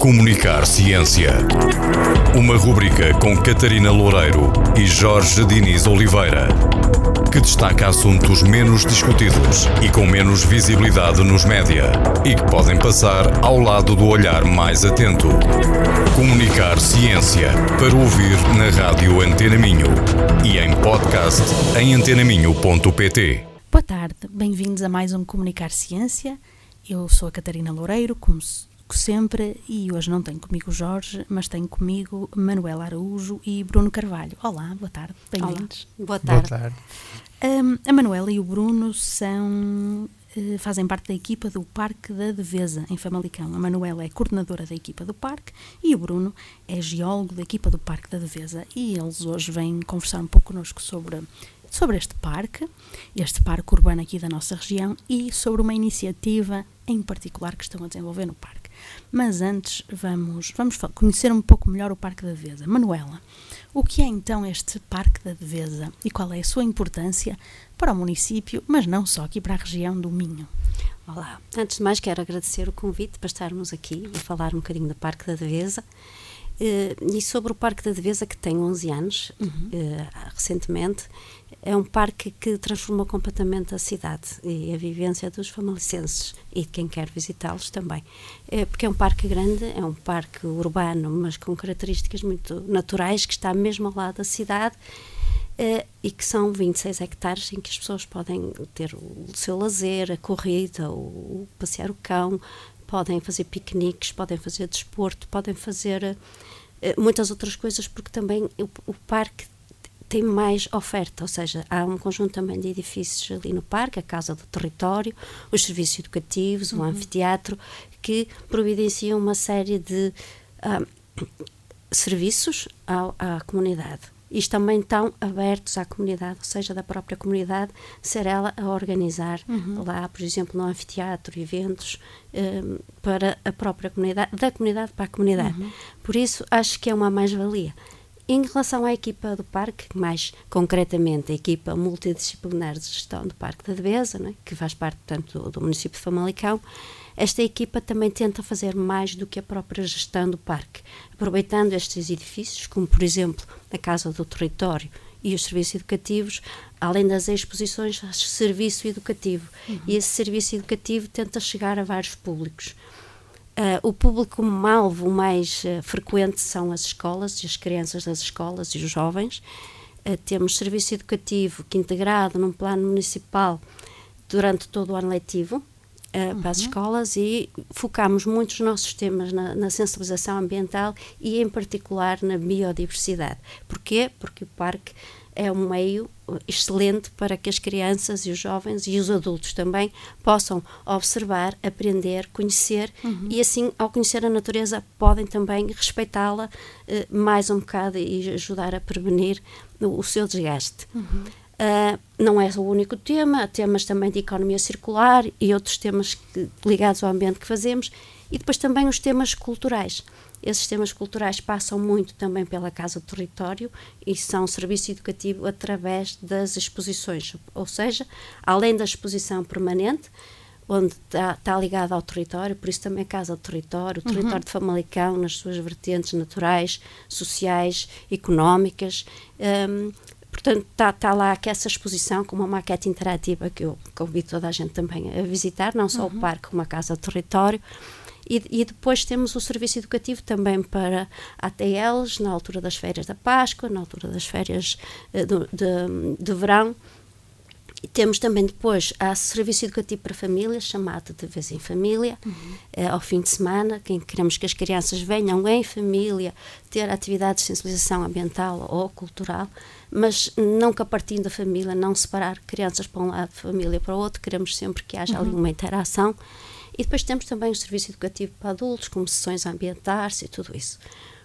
Comunicar Ciência. Uma rubrica com Catarina Loureiro e Jorge Diniz Oliveira, que destaca assuntos menos discutidos e com menos visibilidade nos média e que podem passar ao lado do olhar mais atento. Comunicar Ciência para ouvir na rádio Antena Minho e em podcast em antenaminho.pt. Boa tarde, bem-vindos a mais um Comunicar Ciência. Eu sou a Catarina Loureiro, como sempre, e hoje não tenho comigo o Jorge, mas tenho comigo Manuela Araújo e Bruno Carvalho. Olá, boa tarde, bem-vindos. Boa tarde. Boa tarde. Um, a Manuela e o Bruno são eh, fazem parte da equipa do Parque da Devesa, em Famalicão. A Manuela é coordenadora da equipa do parque e o Bruno é geólogo da equipa do Parque da Devesa. E eles hoje vêm conversar um pouco connosco sobre sobre este parque, este parque urbano aqui da nossa região e sobre uma iniciativa em particular que estão a desenvolver no parque. Mas antes vamos, vamos conhecer um pouco melhor o Parque da Devesa. Manuela, o que é então este Parque da Devesa e qual é a sua importância para o município, mas não só aqui para a região do Minho? Olá, antes de mais quero agradecer o convite para estarmos aqui e falar um bocadinho do Parque da Devesa. Uh, e sobre o Parque da Devesa, que tem 11 anos, uhum. uh, recentemente, é um parque que transformou completamente a cidade e a vivência dos famalicenses e de quem quer visitá-los também. É, porque é um parque grande, é um parque urbano, mas com características muito naturais, que está mesmo ao lado da cidade é, e que são 26 hectares em que as pessoas podem ter o seu lazer, a corrida, o, o passear o cão, podem fazer piqueniques, podem fazer desporto, podem fazer é, muitas outras coisas, porque também o, o parque tem mais oferta, ou seja, há um conjunto também de edifícios ali no parque, a Casa do Território, os serviços educativos, uhum. o anfiteatro, que providenciam uma série de uh, serviços à, à comunidade. Isto também estão abertos à comunidade, ou seja, da própria comunidade, ser ela a organizar uhum. lá, por exemplo, no anfiteatro, eventos um, para a própria comunidade, da comunidade para a comunidade. Uhum. Por isso, acho que é uma mais-valia. Em relação à equipa do parque, mais concretamente a equipa multidisciplinar de gestão do Parque da Devesa, né, que faz parte, portanto, do, do município de Famalicão, esta equipa também tenta fazer mais do que a própria gestão do parque, aproveitando estes edifícios, como por exemplo a Casa do Território e os serviços educativos, além das exposições, serviço educativo. Uhum. E esse serviço educativo tenta chegar a vários públicos. Uh, o público-alvo mais uh, frequente são as escolas e as crianças das escolas e os jovens. Uh, temos serviço educativo que integrado num plano municipal durante todo o ano letivo uhum. para as uhum. escolas e focamos muito os nossos temas na, na, sensibilização ambiental e em particular na biodiversidade. Porquê? Porque o parque é um meio excelente para que as crianças e os jovens e os adultos também possam observar, aprender, conhecer uhum. e assim, ao conhecer a natureza, podem também respeitá-la eh, mais um bocado e ajudar a prevenir o, o seu desgaste. Uhum. Uh, não é o único tema, há temas também de economia circular e outros temas que, ligados ao ambiente que fazemos e depois também os temas culturais. Esses temas culturais passam muito também pela Casa do Território e são serviço educativo através das exposições, ou seja, além da exposição permanente, onde está, está ligada ao território, por isso também a Casa do Território, o uhum. território de Famalicão, nas suas vertentes naturais, sociais, económicas. Um, portanto, está, está lá que essa exposição com uma maquete interativa que eu convido toda a gente também a visitar, não só uhum. o parque, como a Casa Território. E, e, depois temos o serviço educativo também para ATLs, na altura das férias da Páscoa, na altura das férias uh, de, de, de verão. Temos também depois a serviço educativo para famílias, chamado de vez em família, uhum. eh, ao fim de semana, quem queremos que as crianças venham em família ter atividades de sensibilização ambiental ou cultural, mas nunca partindo da família, não separar crianças para um lado, família para o outro, queremos sempre que haja uhum. ali uma interação. E depois temos também o serviço educativo para adultos, como sessões ambientais e tudo isso.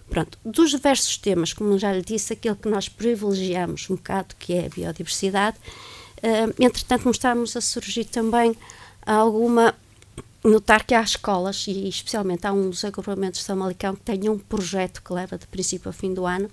Pronto, dos diversos temas, como já lhe disse, aquele que nós privilegiamos um bocado, que é a biodiversidade, entretanto começámos a surgir também alguma notar que há escolas, e especialmente há um dos agrupamentos de Samalicão que tem um projeto que leva de princípio a fim do ano,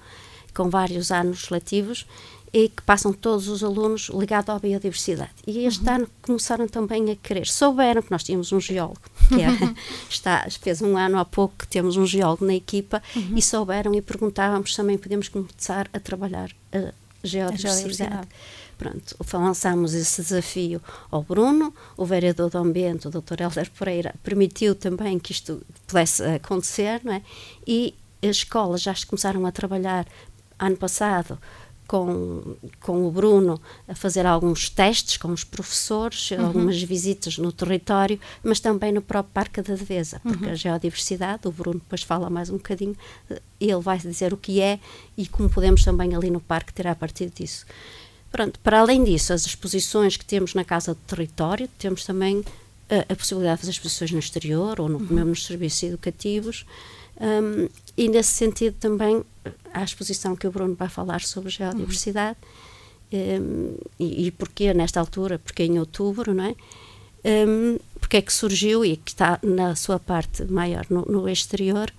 com vários anos letivos, e que passam todos os alunos ligados à biodiversidade. E este uhum. ano começaram também a querer, souberam que nós tínhamos um geólogo que é, está, fez um ano há pouco que temos um geólogo na equipa uhum. e souberam e perguntávamos também podemos começar a trabalhar a geodiversidade. A geodiversidade. Pronto, lançámos esse desafio ao Bruno, o vereador do Ambiente, o Dr. Helder Pereira, permitiu também que isto pudesse acontecer, não é? E as escolas já começaram a trabalhar ano passado com, com o Bruno a fazer alguns testes com os professores, uhum. algumas visitas no território, mas também no próprio Parque da Devesa, porque uhum. a geodiversidade, o Bruno depois fala mais um bocadinho, ele vai dizer o que é e como podemos também ali no parque tirar partido disso. Pronto, para além disso, as exposições que temos na Casa do Território, temos também a, a possibilidade de fazer exposições no exterior ou no, uhum. mesmo nos serviços educativos. Um, e nesse sentido também a exposição que o Bruno vai falar sobre geodiversidade uhum. um, e, e porquê nesta altura, porque em outubro, não é? Um, porque é que surgiu e que está na sua parte maior no, no exterior,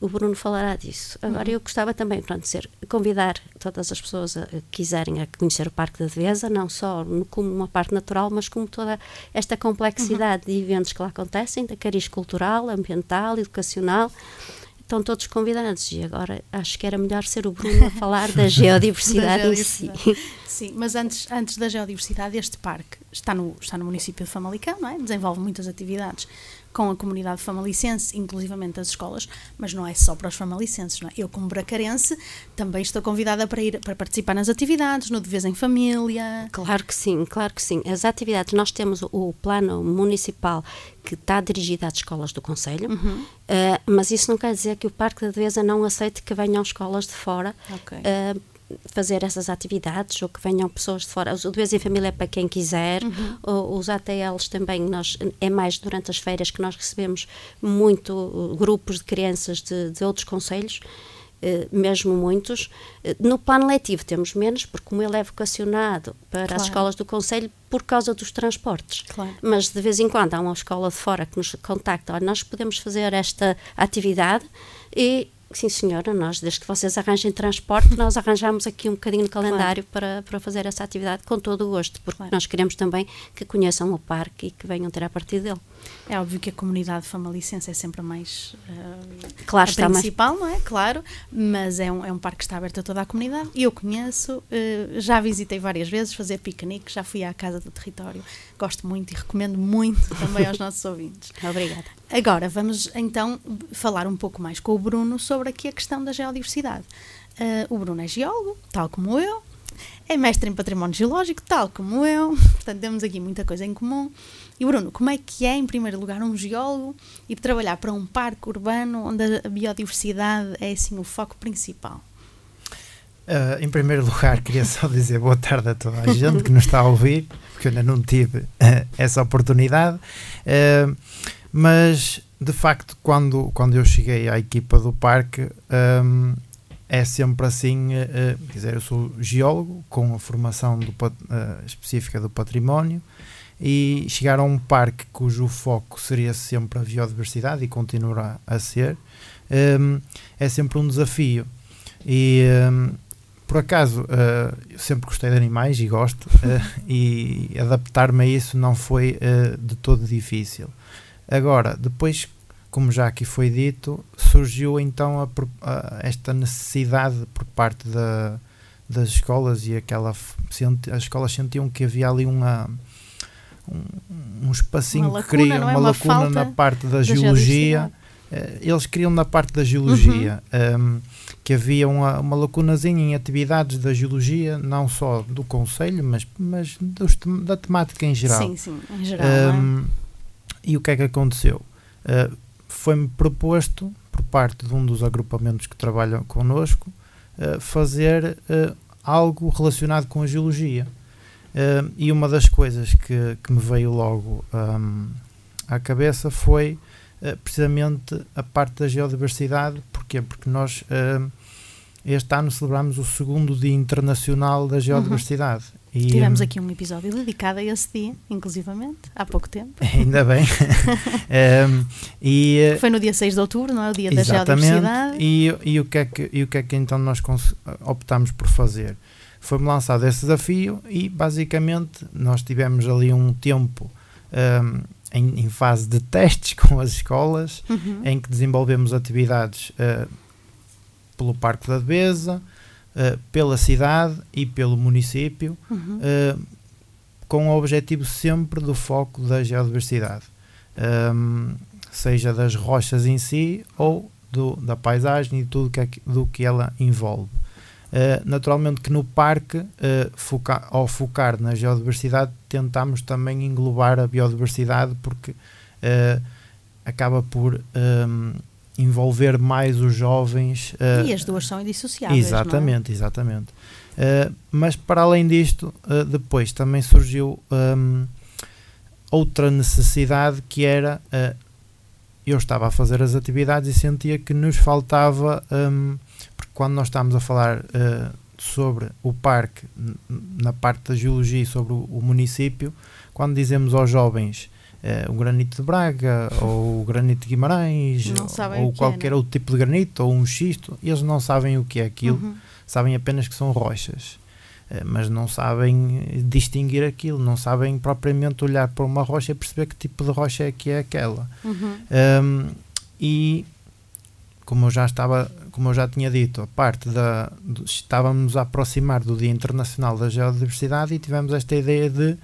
o Bruno falará disso. Agora, uhum. eu gostava também, pronto, ser, convidar todas as pessoas a, que quiserem a conhecer o Parque da Devesa, não só como uma parte natural, mas como toda esta complexidade uhum. de eventos que lá acontecem, da cariz cultural, ambiental, educacional, estão todos convidados. E agora acho que era melhor ser o Bruno a falar da geodiversidade, da geodiversidade. em si. Sim, mas antes, antes da geodiversidade, este parque está no, está no município de Famalicão, não é? desenvolve muitas atividades com a comunidade famalicense, inclusivamente as escolas, mas não é só para os famalicenses. Não é? Eu, como bracarense, também estou convidada para ir para participar nas atividades, no Devesa em Família. Claro que sim, claro que sim. As atividades, nós temos o plano municipal que está dirigido às escolas do Conselho, uhum. uh, mas isso não quer dizer que o Parque da Devesa não aceite que venham escolas de fora okay. uh, fazer essas atividades ou que venham pessoas de fora. O Doença em Família é para quem quiser, uhum. os ATLs também, nós, é mais durante as férias que nós recebemos muito uh, grupos de crianças de, de outros conselhos, uh, mesmo muitos. Uh, no plano letivo temos menos, porque como ele é vocacionado para claro. as escolas do Conselho, por causa dos transportes. Claro. Mas de vez em quando há uma escola de fora que nos contacta, nós podemos fazer esta atividade e Sim, senhora, nós, desde que vocês arranjem transporte, nós arranjamos aqui um bocadinho de calendário claro. para, para fazer essa atividade com todo o gosto, porque claro. nós queremos também que conheçam o parque e que venham ter a partir dele. É óbvio que a comunidade famalicense é sempre a mais uh, claro, a principal, mais... não é? Claro, mas é um, é um parque que está aberto a toda a comunidade. e Eu conheço, uh, já visitei várias vezes fazer piquenique, já fui à Casa do Território. Gosto muito e recomendo muito também aos nossos ouvintes. Obrigada. Agora, vamos então falar um pouco mais com o Bruno sobre aqui a questão da geodiversidade. Uh, o Bruno é geólogo, tal como eu, é mestre em património geológico, tal como eu, portanto temos aqui muita coisa em comum. E Bruno, como é que é, em primeiro lugar, um geólogo e trabalhar para um parque urbano onde a biodiversidade é assim o foco principal? Uh, em primeiro lugar, queria só dizer boa tarde a toda a gente que nos está a ouvir, porque eu ainda não tive uh, essa oportunidade. Uh, mas, de facto, quando, quando eu cheguei à equipa do parque, um, é sempre assim, uh, quer dizer, eu sou geólogo com a formação do, uh, específica do património e chegar a um parque cujo foco seria sempre a biodiversidade e continuará a ser, um, é sempre um desafio. E um, por acaso, uh, eu sempre gostei de animais e gosto, e adaptar-me a isso não foi de todo difícil. Agora, depois como já aqui foi dito, surgiu então a, a, esta necessidade por parte da, das escolas e aquela as escolas sentiam que havia ali uma um, um espacinho uma lacuna, que uma, é? uma lacuna na parte da, da geologia. Eh, eles queriam na parte da geologia uhum. um, que havia uma, uma lacunazinha em atividades da geologia, não só do Conselho, mas, mas dos, da temática em geral. Sim, sim, em geral. Um, é? E o que é que aconteceu? Uh, foi-me proposto, por parte de um dos agrupamentos que trabalham connosco, uh, fazer uh, algo relacionado com a geologia. Uh, e uma das coisas que, que me veio logo um, à cabeça foi precisamente a parte da geodiversidade. Porquê? Porque nós este ano celebramos o segundo Dia Internacional da Geodiversidade. Uhum. E, Tivemos aqui um episódio dedicado a esse dia, inclusivamente, há pouco tempo. Ainda bem. um, e, eh, Foi no dia 6 de outubro, não é? O dia da geodiversidade. E, e, o que é que, e o que é que então nós optámos por fazer? Foi-me lançado esse desafio e basicamente nós tivemos ali um tempo um, em, em, fase de testes com as escolas, uhum. em que desenvolvemos atividades uh, pelo Parque da Devesa, uh, pela cidade e pelo município, uhum. uh, com o objetivo sempre do foco da geodiversidade, um, seja das rochas em si ou do, da paisagem e tudo que, é do que ela envolve. Uh, naturalmente que no parque, uh, foca ao focar na geodiversidade, tentamos também englobar a biodiversidade porque uh, acaba por um, ehm, envolver mais os jovens. e as duas são indissociáveis. Exatamente, é? exatamente. mas para além disto, depois também surgiu um, ehm, outra necessidade que era eu estava a fazer as atividades e sentia que nos faltava. Um, porque quando nós estamos a falar uh, sobre o parque, na parte da geologia, sobre o, o município, quando dizemos aos jovens uh, o granito de Braga ou o granito de Guimarães ou, ou qualquer é, outro tipo de granito ou um xisto, eles não sabem o que é aquilo, uhum. sabem apenas que são rochas. Uh, mas não sabem distinguir aquilo, não sabem propriamente olhar para uma rocha e perceber que tipo de rocha é que é aquela. Uhum. Um, e como eu já estava, como eu já tinha dito, a parte da do, estávamos a aproximar do Dia Internacional da Geodiversidade e tivemos esta ideia de uh,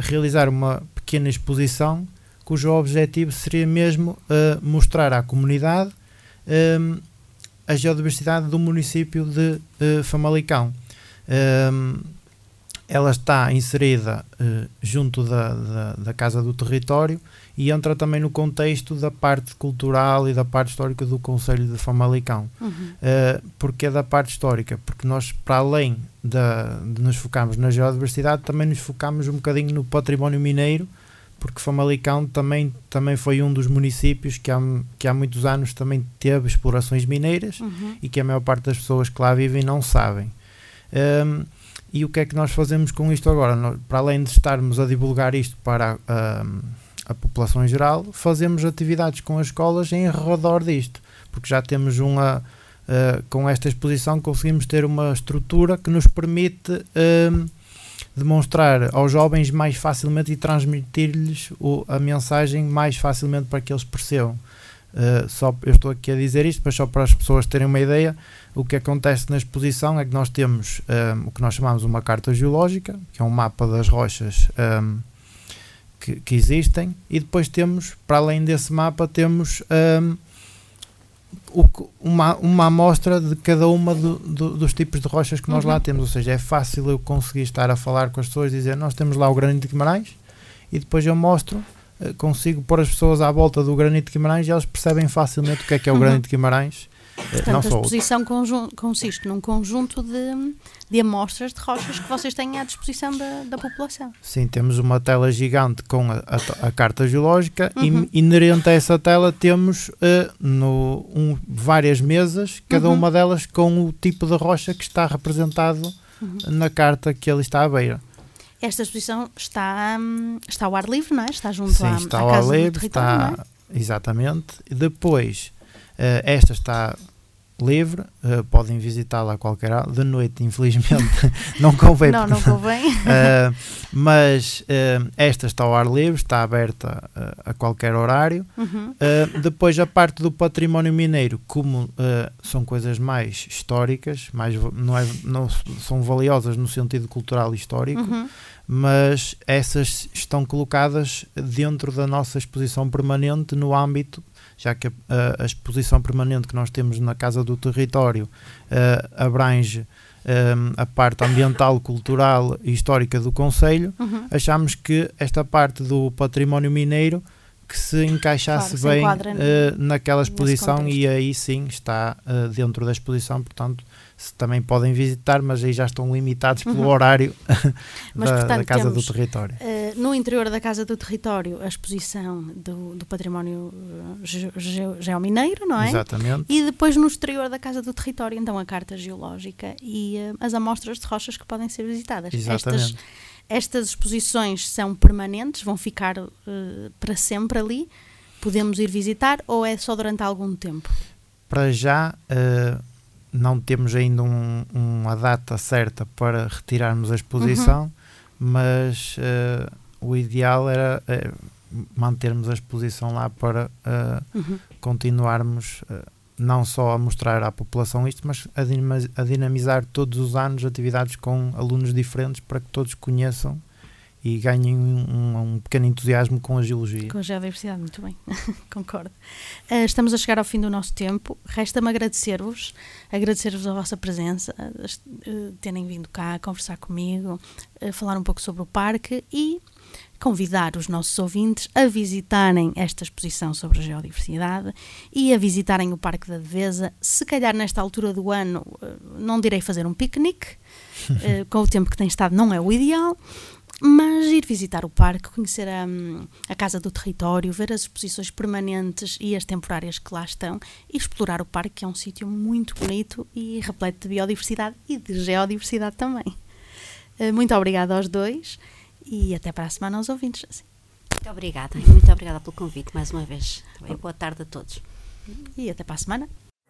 realizar uma pequena exposição cujo objetivo seria mesmo uh, mostrar à comunidade um, a geodiversidade do município de uh, Famalicão. Um, ela está inserida junto da, da, da Casa do Território e entra também no contexto da parte cultural e da parte histórica do Conselho de Famalicão. Uhum. Uh, porque é da parte histórica? Porque nós, para além da, de nos focarmos na geodiversidade, também nos focamos um bocadinho no património mineiro, porque Famalicão também, também foi um dos municípios que há, que há muitos anos também teve explorações mineiras uhum. e que a maior parte das pessoas que lá vivem não sabem. Um, ehm, e o que é que nós fazemos com isto agora? Nós, para além de estarmos a divulgar isto para... Um, a população em geral, fazemos atividades com as escolas em redor disto, porque já temos uma, uh, com esta exposição, conseguimos ter uma estrutura que nos permite uh, demonstrar aos jovens mais facilmente e transmitir-lhes a mensagem mais facilmente para que eles percebam. Uh, só, eu estou aqui a dizer isto, mas só para as pessoas terem uma ideia, o que acontece na exposição é que nós temos um, o que nós chamamos uma carta geológica, que é um mapa das rochas um, que, que, existem e depois temos, para além desse mapa, temos um, uma, uma amostra de cada uma do, do, dos tipos de rochas que nós uhum. lá temos, ou seja, é fácil eu conseguir estar a falar com as pessoas e dizer nós temos lá o granito de Guimarães e depois eu mostro eh, consigo pôr as pessoas à volta do granito de Guimarães e elas percebem facilmente o que é que é o uhum. granito de Guimarães Portanto, não a exposição consiste num conjunto de, de amostras de rochas que vocês têm à disposição da, da população. Sim, temos uma tela gigante com a, a, a carta geológica uhum. e inerente a essa tela temos uh, no, um, várias mesas, cada uhum. uma delas com o tipo de rocha que está representado uhum. na carta que ele está à beira. Esta exposição está, hum, está ao ar livre, não é? Está junto Sim, à, está à ao ar livre, está, é? exatamente. Depois Uh, esta está livre, uh, podem visitá-la a qualquer hora. De noite, infelizmente, não convém. não, não convém. uh, mas uh, esta está ao ar livre, está aberta a qualquer horário. Uhum. depois, a parte do património mineiro, como são coisas mais históricas, mais, não, é, não são valiosas no sentido cultural e histórico. Uhum. Mas essas estão colocadas dentro da nossa exposição permanente no âmbito já que a, a, exposição permanente que nós temos na Casa do Território uh, abrange um, eh, a parte ambiental, cultural e histórica do Conselho, uhum. achamos que esta parte do património mineiro que se encaixasse claro, bem uh, naquela exposição e aí sim está uh, dentro da exposição, portanto também podem visitar, mas aí já estão limitados pelo uhum. horário mas, da, portanto, da, Casa temos, do Território. Uh, no interior da Casa do Território, a exposição do, do património ge, ge, geomineiro, não é? Exatamente. E depois no exterior da Casa do Território, então a carta geológica e uh, as amostras de rochas que podem ser visitadas. Exatamente. Estas, estas exposições são permanentes, vão ficar uh, para sempre ali. Podemos ir visitar ou é só durante algum tempo? Para já não temos ainda um, uma data certa para retirarmos a exposição, uhum. mas uh, o ideal era uh, mantermos a exposição lá para uh, uhum. continuarmos uh, não só a mostrar à população isto, mas a, a dinamizar todos os anos atividades com alunos diferentes para que todos conheçam e ganhem um, um, pequeno entusiasmo com a geologia. Com a geodiversidade, muito bem, concordo. Uh, estamos a chegar ao fim do nosso tempo. Resta-me agradecer-vos, agradecer-vos a vossa presença, terem vindo cá conversar comigo, falar um pouco sobre o parque e convidar os nossos ouvintes a visitarem esta exposição sobre a geodiversidade e a visitarem o Parque da Devesa. Se calhar nesta altura do ano, não direi fazer um piquenique, com o tempo que tem estado não é o ideal, mas ir visitar o parque, conhecer a, a Casa do Território, ver as exposições permanentes e as temporárias que lá estão e explorar o parque, que é um sítio muito bonito e repleto de biodiversidade e de geodiversidade também. Eh, muito obrigada aos dois e até para a semana aos ouvintes. Muito obrigada, muito obrigada pelo convite mais uma vez. Boa tarde a todos. E até para a semana.